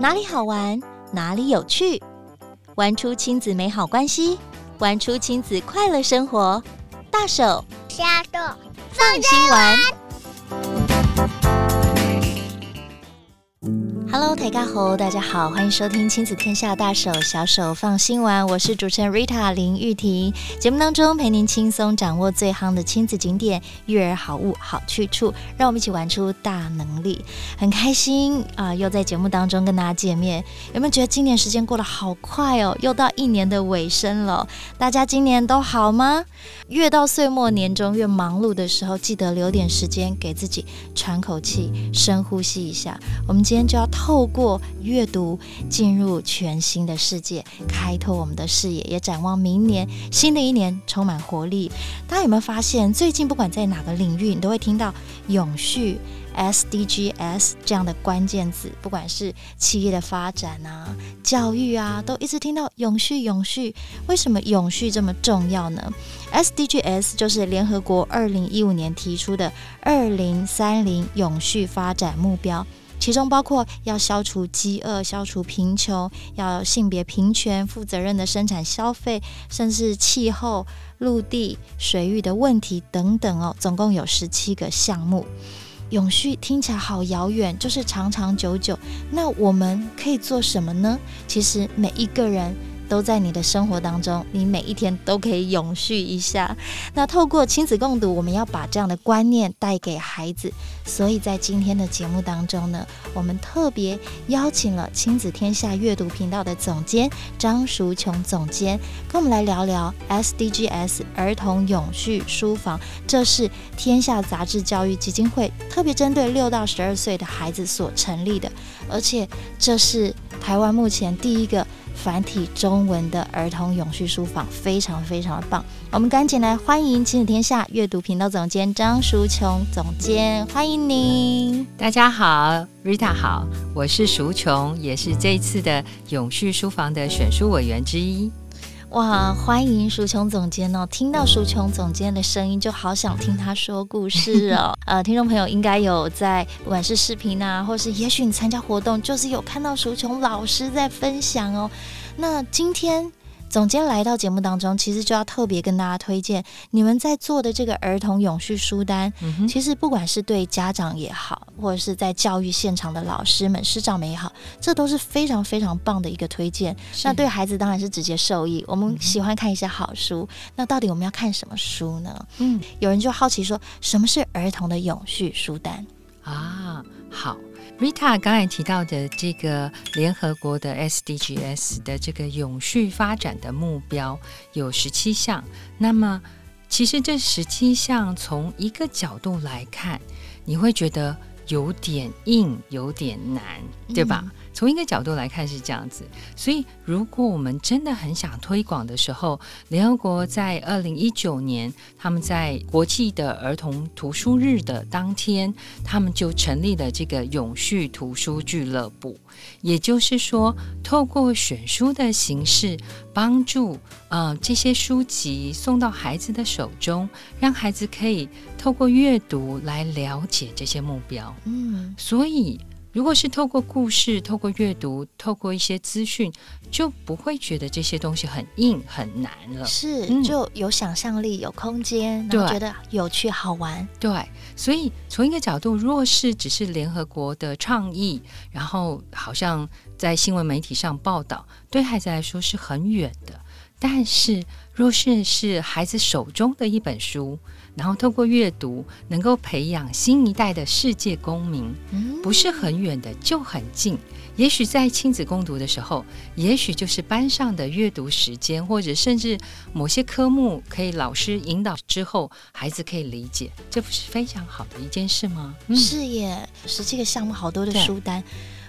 哪里好玩，哪里有趣，玩出亲子美好关系，玩出亲子快乐生活。大手加豆放心玩。Hello，大家好，大家好，欢迎收听亲子天下大手小手放心玩，我是主持人 Rita 林玉婷。节目当中陪您轻松掌握最夯的亲子景点、育儿好物、好去处，让我们一起玩出大能力。很开心啊、又在节目当中跟大家见面。有没有觉得今年时间过得好快哦？又到一年的尾声了，大家今年都好吗？越到岁末年终越忙碌的时候，记得留点时间给自己喘口气、深呼吸一下。我们今天就要。透过阅读进入全新的世界，开拓我们的视野，也展望明年新的一年充满活力。大家有没有发现，最近不管在哪个领域，你都会听到永续 SDGs 这样的关键字，不管是企业的发展啊、教育啊，都一直听到永续、永续。为什么永续这么重要呢？SDGs 就是联合国二零一五年提出的二零三零永续发展目标。其中包括要消除饥饿、消除贫穷，要性别平权、负责任的生产消费，甚至气候、陆地、水域的问题等等哦，总共有十七个项目。永续听起来好遥远，就是长长久久。那我们可以做什么呢？其实每一个人。都在你的生活当中，你每一天都可以永续一下。那透过亲子共读，我们要把这样的观念带给孩子。所以在今天的节目当中呢，我们特别邀请了亲子天下阅读频道的总监张淑琼总监，跟我们来聊聊 SDGs 儿童永续书房。这是天下杂志教育基金会特别针对六到十二岁的孩子所成立的，而且这是台湾目前第一个。繁体中文的儿童永续书房非常非常的棒，我们赶紧来欢迎亲子天下阅读频道总监张淑琼总监，欢迎您。大家好，Rita 好，我是淑琼，也是这一次的永续书房的选书委员之一。哇，欢迎淑琼总监哦！听到淑琼总监的声音，就好想听他说故事哦。呃，听众朋友应该有在不管是视频啊，或是也许你参加活动，就是有看到淑琼老师在分享哦。那今天。总监来到节目当中，其实就要特别跟大家推荐你们在做的这个儿童永续书单。嗯。其实不管是对家长也好，或者是在教育现场的老师们、师长们也好，这都是非常非常棒的一个推荐。那对孩子当然是直接受益。我们喜欢看一些好书，嗯，那到底我们要看什么书呢？嗯，有人就好奇说，什么是儿童的永续书单啊？好。Rita 刚才提到的这个联合国的 SDGs 的这个永续发展的目标有十七项，那么其实这十七项从一个角度来看，你会觉得有点硬，有点难，对吧？嗯从一个角度来看是这样子，所以如果我们真的很想推广的时候，联合国在二零一九年，他们在国际的儿童图书日的当天，他们就成立了这个永续图书俱乐部。也就是说，透过选书的形式，帮助呃这些书籍送到孩子的手中，让孩子可以透过阅读来了解这些目标。嗯，所以。如果是透过故事、透过阅读、透过一些资讯，就不会觉得这些东西很硬、很难了。是，嗯、就有想象力、有空间，然后觉得有趣、好玩。对，所以从一个角度，若是只是联合国的倡议，然后好像在新闻媒体上报道，对孩子来说是很远的。但是，若是是孩子手中的一本书。然后透过阅读，能够培养新一代的世界公民，不是很远的，就很近。也许在亲子共读的时候，也许就是班上的阅读时间，或者甚至某些科目可以老师引导之后，孩子可以理解，这不是非常好的一件事吗？是耶，是这个项目好多的书单，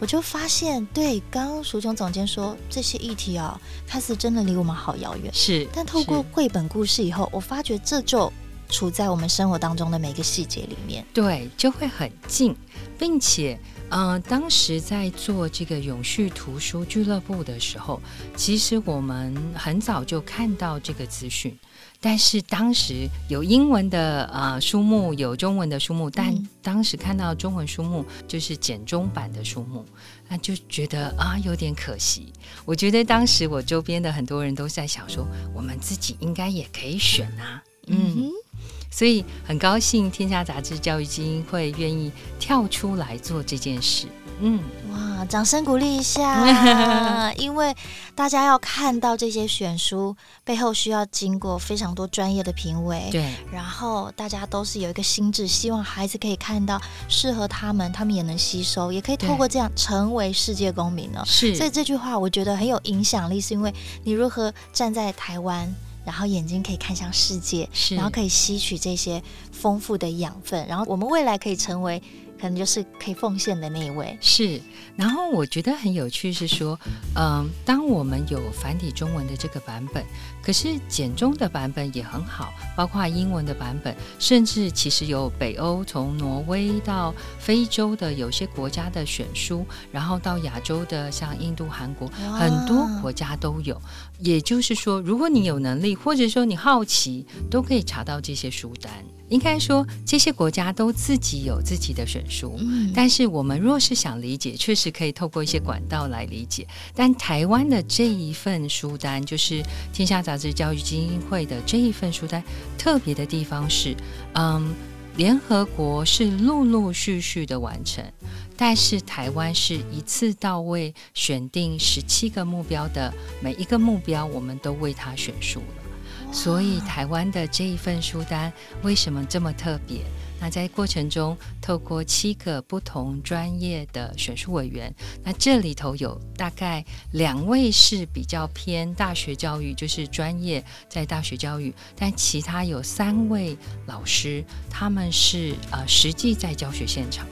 我就发现，对，刚刚淑琼总监说这些议题啊，看似真的离我们好遥远，是，但透过绘本故事以后，我发觉这就。处在我们生活当中的每个细节里面，对，就会很近，并且，嗯、呃，当时在做这个永续图书俱乐部的时候，其实我们很早就看到这个资讯。但是当时有英文的呃书目，有中文的书目，但当时看到中文书目就是简中版的书目，那就觉得啊有点可惜。我觉得当时我周边的很多人都在想说，我们自己应该也可以选啊，嗯。嗯所以很高兴，天下杂志教育基金会愿意跳出来做这件事。嗯，哇，掌声鼓励一下！因为大家要看到这些选书背后需要经过非常多专业的评委。对，然后大家都是有一个心智，希望孩子可以看到适合他们，他们也能吸收，也可以透过这样成为世界公民呢。是，所以这句话我觉得很有影响力，是因为你如何站在台湾。然后眼睛可以看向世界，是，然后可以吸取这些丰富的养分，然后我们未来可以成为。可能就是可以奉献的那一位是，然后我觉得很有趣是说，嗯，当我们有繁体中文的这个版本，可是简中的版本也很好，包括英文的版本，甚至其实有北欧从挪威到非洲的有些国家的选书，然后到亚洲的像印度、韩国，很多国家都有。也就是说，如果你有能力，或者说你好奇，都可以查到这些书单。应该说，这些国家都自己有自己的选书，嗯，但是我们若是想理解，确实可以透过一些管道来理解。但台湾的这一份书单，就是天下杂志教育基金会的这一份书单，特别的地方是，嗯，联合国是陆陆续续的完成，但是台湾是一次到位选定十七个目标的，每一个目标我们都为它选书了。所以台湾的这一份书单为什么这么特别？那在过程中，透过七个不同专业的选书委员，那这里头有大概两位是比较偏大学教育，就是专业在大学教育，但其他有三位老师，他们是呃实际在教学现场。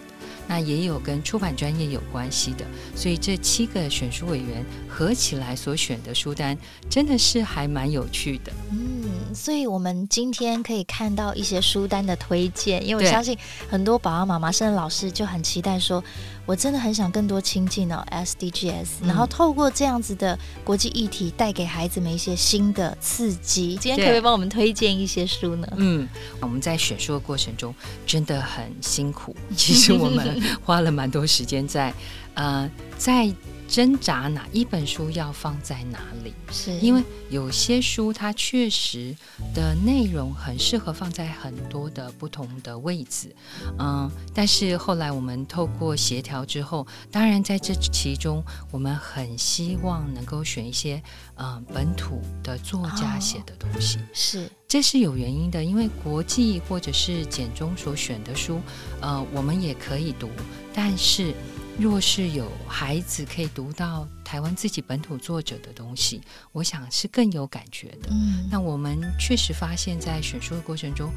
那也有跟出版专业有关系的，所以这七个选书委员合起来所选的书单，真的是还蛮有趣的。嗯，所以我们今天可以看到一些书单的推荐，因为我相信很多爸爸妈妈、甚至老师就很期待说。我真的很想更多亲近哦，SDGs，然后透过这样子的国际议题，带给孩子们一些新的刺激。今天可不可以帮我们推荐一些书呢？嗯，我们在选书的过程中真的很辛苦，其实我们花了蛮多时间在，呃，在。挣扎哪一本书要放在哪里？是因为有些书它确实的内容很适合放在很多的不同的位置，嗯，但是后来我们透过协调之后，当然在这其中，我们很希望能够选一些嗯本土的作家写的东西，是，这是有原因的，因为国际或者是简中所选的书，呃，我们也可以读，但是。若是有孩子可以读到台湾自己本土作者的东西，我想是更有感觉的。嗯，那我们确实发现，在选书的过程中，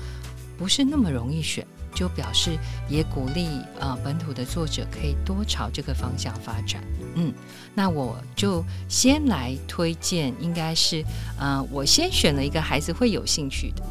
不是那么容易选，就表示也鼓励呃本土的作者可以多朝这个方向发展。嗯，那我就先来推荐，应该是呃我先选了一个孩子会有兴趣的，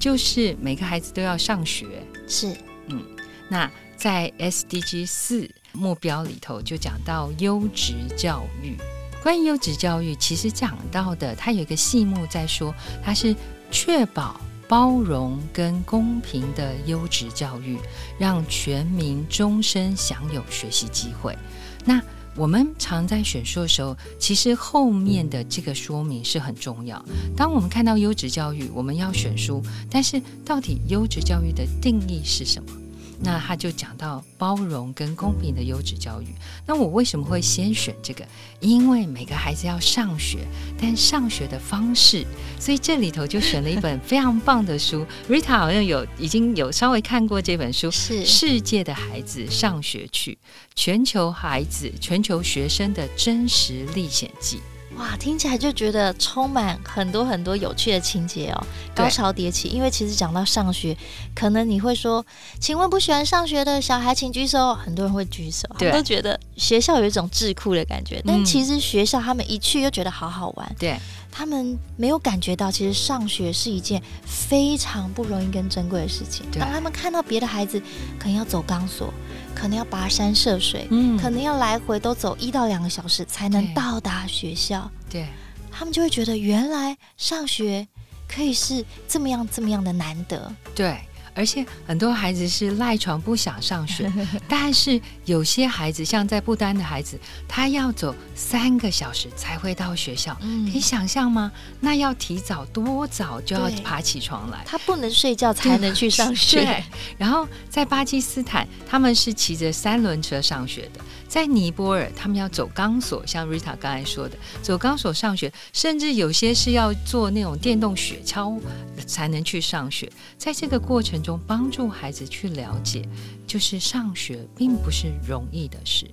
就是每个孩子都要上学。是，嗯，那在 SDG 四。目标里头就讲到优质教育。关于优质教育，其实讲到的，它有一个细目在说，它是确保包容跟公平的优质教育，让全民终身享有学习机会。那我们常在选书的时候，其实后面的这个说明是很重要。当我们看到优质教育，我们要选书，但是到底优质教育的定义是什么？那他就讲到包容跟公平的优质教育。那我为什么会先选这个？因为每个孩子要上学，但上学的方式，所以这里头就选了一本非常棒的书。Rita 好像有已经有稍微看过这本书，是《世界的孩子上学去：全球孩子、全球学生的真实历险记》。哇，听起来就觉得充满很多很多有趣的情节哦，高潮迭起。因为其实讲到上学，可能你会说，请问不喜欢上学的小孩请举手。很多人会举手，他们都觉得学校有一种智库的感觉。但其实学校他们一去又觉得好好玩。对，他们没有感觉到，其实上学是一件非常不容易跟珍贵的事情。当他们看到别的孩子可能要走钢索。可能要跋山涉水，嗯，可能要来回都走一到两个小时才能到达学校。对，他们就会觉得原来上学可以是这么样这么样的难得。对。而且很多孩子是赖床不想上学，但是有些孩子，像在不丹的孩子，他要走三个小时才会到学校，嗯、可以想象吗？那要提早多早就要爬起床来，他不能睡觉才能去上学。对，对，然后在巴基斯坦，他们是骑着三轮车上学的。在尼泊尔，他们要走钢索，像 Rita 刚才说的，走钢索上学，甚至有些是要坐那种电动雪橇才能去上学。在这个过程中，帮助孩子去了解，就是上学并不是容易的事。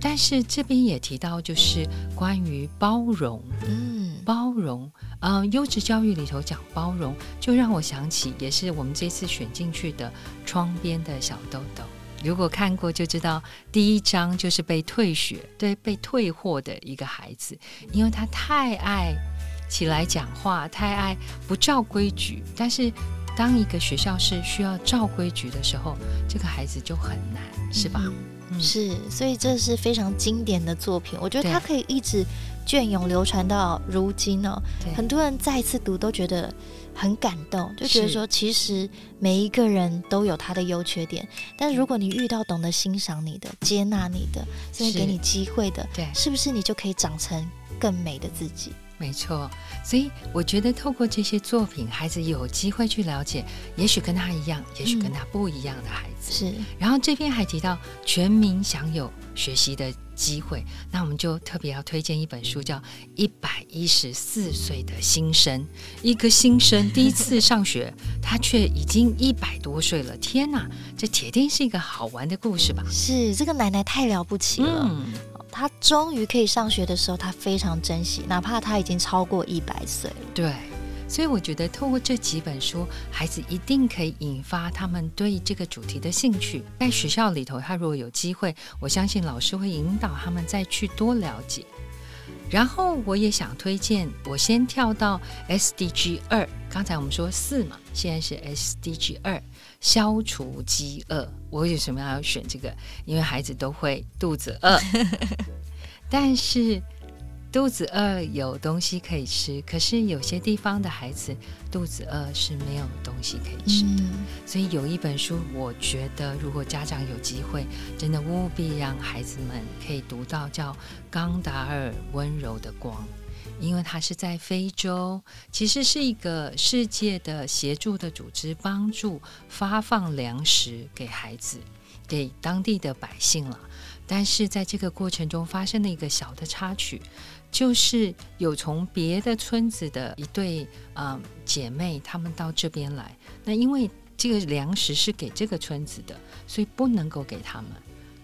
但是这边也提到，就是关于包容，嗯，包容，嗯、呃，优质教育里头讲包容，就让我想起，也是我们这次选进去的窗边的小豆豆。如果看过就知道，第一章就是被退学，对，被退货的一个孩子，因为他太爱起来讲话，太爱不照规矩。但是当一个学校是需要照规矩的时候，这个孩子就很难，是吧？嗯，是，所以这是非常经典的作品，我觉得它可以一直隽永流传到如今哦。很多人再次读都觉得。很感动，就觉得说，其实每一个人都有他的优缺点，但是如果你遇到懂得欣赏你的、接纳你的，甚至给你机会的，对，是不是你就可以长成更美的自己？没错，所以我觉得透过这些作品，孩子有机会去了解，也许跟他一样，也许跟他不一样的孩子。是、嗯，然后这边还提到全民享有学习的机会，那我们就特别要推荐一本书，叫《一百一十四岁的新生》。一个新生第一次上学，他却已经一百多岁了。天哪，这铁定是一个好玩的故事吧？是，这个奶奶太了不起了。嗯他终于可以上学的时候，他非常珍惜，哪怕他已经超过一百岁了。对，所以我觉得透过这几本书，孩子一定可以引发他们对这个主题的兴趣。在学校里头，他如果有机会，我相信老师会引导他们再去多了解。然后我也想推荐，我先跳到 SDG 二，刚才我们说四嘛，现在是 SDG 二。消除饥饿，我为什么要选这个？因为孩子都会肚子饿，但是肚子饿有东西可以吃，可是有些地方的孩子肚子饿是没有东西可以吃的。嗯、所以有一本书，我觉得如果家长有机会，真的务必让孩子们可以读到，叫《冈达尔温柔的光》。因为他是在非洲，其实是一个世界的协助的组织，帮助发放粮食给孩子，给当地的百姓了。但是在这个过程中发生了一个小的插曲，就是有从别的村子的一对嗯、呃、姐妹，她们到这边来，那因为这个粮食是给这个村子的，所以不能够给他们。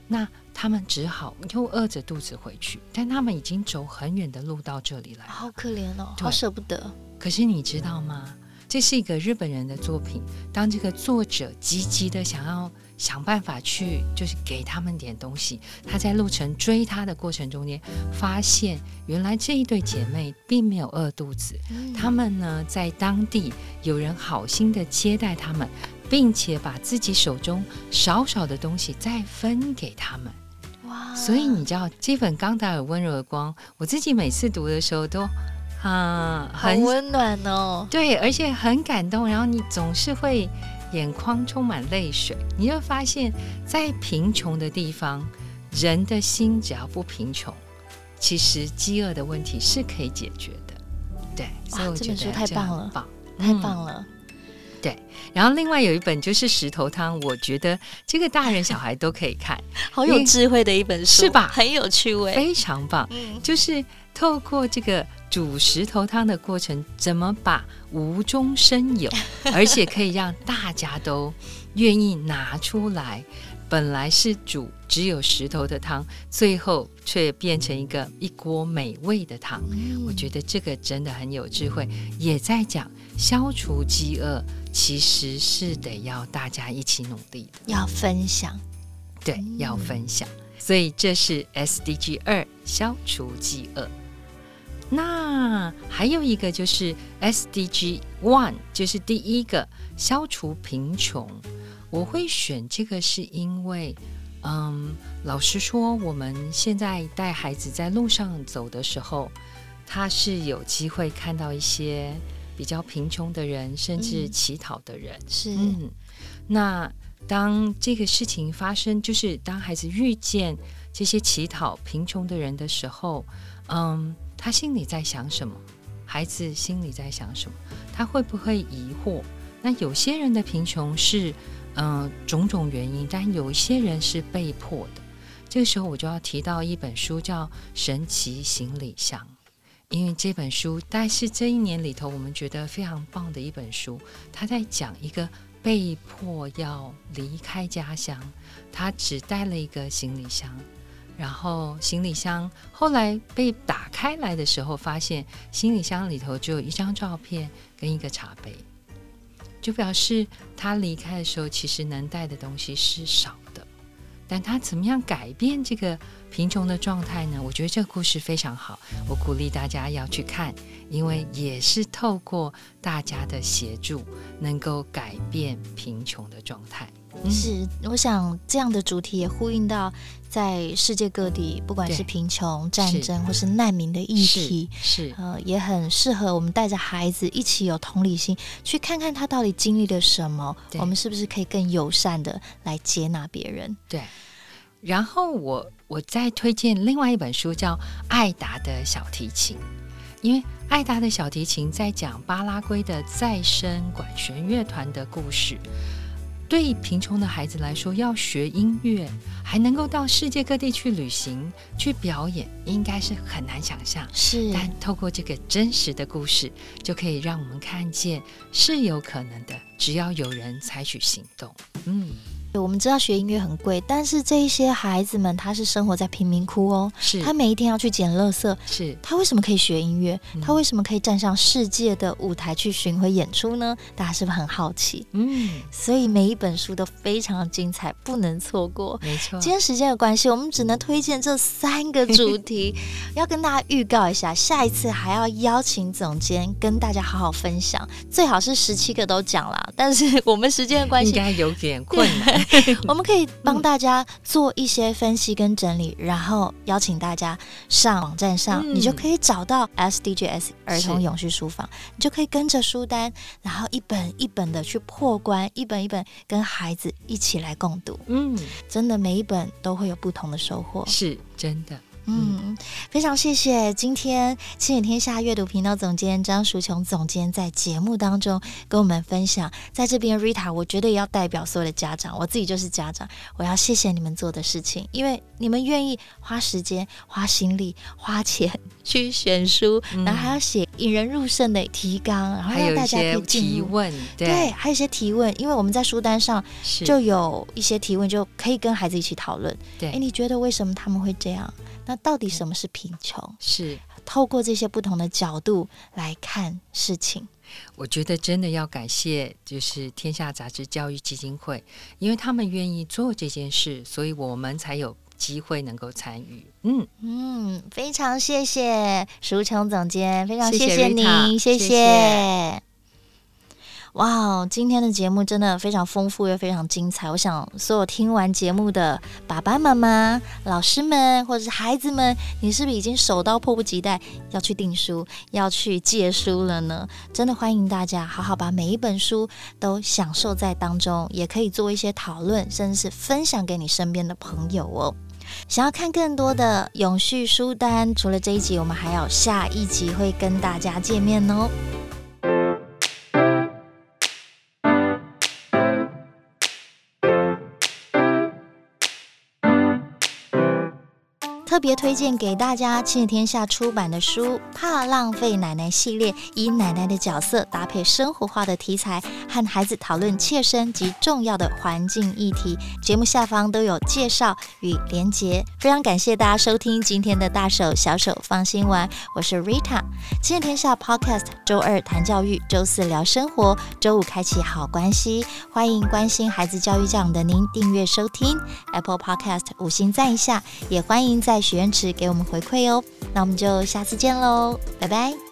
那他们只好又饿着肚子回去，但他们已经走很远的路到这里来，好可怜哦，好舍不得。可是你知道吗？这是一个日本人的作品。当这个作者积极的想要想办法去，就是给他们点东西，他在路程追他的过程中间，发现原来这一对姐妹并没有饿肚子，他们呢在当地有人好心的接待他们。并且把自己手中少少的东西再分给他们，哇！所以你知道这本《冈达尔温柔的光》，我自己每次读的时候都啊，很温暖哦。对，而且很感动，然后你总是会眼眶充满泪水。你会发现，在贫穷的地方，人的心只要不贫穷，其实饥饿的问题是可以解决的。对，所以我觉得太棒了，棒，太棒了。嗯对，然后另外有一本就是《石头汤》，我觉得这个大人小孩都可以看，好有智慧的一本书，是吧？很有趣味，非常棒。嗯，就是透过这个煮石头汤的过程，怎么把无中生有，而且可以让大家都愿意拿出来。本来是煮只有石头的汤，最后却变成一个一锅美味的汤。嗯，我觉得这个真的很有智慧，也在讲消除饥饿，其实是得要大家一起努力的，要分享，对，嗯，要分享。所以这是 SDG 二，消除饥饿。那还有一个就是 SDG one，就是第一个消除贫穷。我会选这个，是因为，嗯，老实说，我们现在带孩子在路上走的时候，他是有机会看到一些比较贫穷的人，甚至乞讨的人。嗯、是，嗯，那当这个事情发生，就是当孩子遇见这些乞讨、贫穷的人的时候，嗯，他心里在想什么？孩子心里在想什么？他会不会疑惑？那有些人的贫穷是，嗯，种种原因，但有些人是被迫的。这个时候，我就要提到一本书，叫《神奇行李箱》。因为这本书但是这一年里头我们觉得非常棒的一本书，他在讲一个被迫要离开家乡，他只带了一个行李箱，然后行李箱后来被打开来的时候，发现行李箱里头只有一张照片跟一个茶杯，就表示他离开的时候其实能带的东西是少的，但他怎么样改变这个？贫穷的状态呢？我觉得这个故事非常好，我鼓励大家要去看，因为也是透过大家的协助，能够改变贫穷的状态。嗯、是，我想这样的主题也呼应到在世界各地，不管是贫穷、战争或是难民的议题，是，是呃，也很适合我们带着孩子一起有同理心，去看看他到底经历了什么，我们是不是可以更友善的来接纳别人？对。然后我我再推荐另外一本书，叫《艾达的小提琴》，因为艾达的小提琴在讲巴拉圭的再生管弦乐团的故事。对贫穷的孩子来说，要学音乐，还能够到世界各地去旅行、去表演，应该是很难想象。是，但透过这个真实的故事，就可以让我们看见是有可能的，只要有人采取行动。嗯。我们知道学音乐很贵，但是这一些孩子们他是生活在贫民窟哦，是他每一天要去捡垃圾，是他为什么可以学音乐？嗯、他为什么可以站上世界的舞台去巡回演出呢？大家是不是很好奇？嗯，所以每一本书都非常的精彩，不能错过。没错，今天时间的关系，我们只能推荐这三个主 题，要跟大家预告一下，下一次还要邀请总监跟大家好好分享，最好是十七个都讲了，但是我们时间的关系，应该有点困难。我们可以帮大家做一些分析跟整理，嗯、然后邀请大家上网站上，嗯、你就可以找到 SDGs 儿童永续书房，你就可以跟着书单，然后一本一本的去破关，一本一本跟孩子一起来共读。嗯，真的每一本都会有不同的收获，是真的。嗯，非常谢谢今天亲子天下阅读频道总监张淑琼总监在节目当中跟我们分享，在这边 Rita，我觉得也要代表所有的家长，我自己就是家长，我要谢谢你们做的事情，因为你们愿意花时间、花心力、花钱去选书，嗯、然后还要写引人入胜的提纲，然后让大家可以提问，对，对，还有一些提问，因为我们在书单上就有一些提问，就可以跟孩子一起讨论。对，哎，你觉得为什么他们会这样？那到底什么是贫穷？是透过这些不同的角度来看事情。我觉得真的要感谢，就是天下杂志教育基金会，因为他们愿意做这件事，所以我们才有机会能够参与。嗯嗯，非常谢谢舒琼总监，非常谢谢您，谢谢。谢谢谢谢哇，今天的节目真的非常丰富又非常精彩。我想所有听完节目的爸爸妈妈、老师们或者是孩子们，你是不是已经手到迫不及待要去订书、要去借书了呢？真的欢迎大家好好把每一本书都享受在当中，也可以做一些讨论，甚至是分享给你身边的朋友哦。想要看更多的永续书单，除了这一集，我们还有下一集会跟大家见面哦。特别推荐给大家亲子天下出版的书《怕浪费奶奶》系列，以奶奶的角色搭配生活化的题材，和孩子讨论切身及重要的环境议题。节目下方都有介绍与连结。非常感谢大家收听今天的大手小手放心玩，我是 Rita。亲子天下 Podcast，周二谈教育，周四聊生活，周五开启好关系。欢迎关心孩子教育教养的您订阅收听 Apple Podcast，五星赞一下，也欢迎在许愿池给我们回馈哦，那我们就下次见喽，拜拜。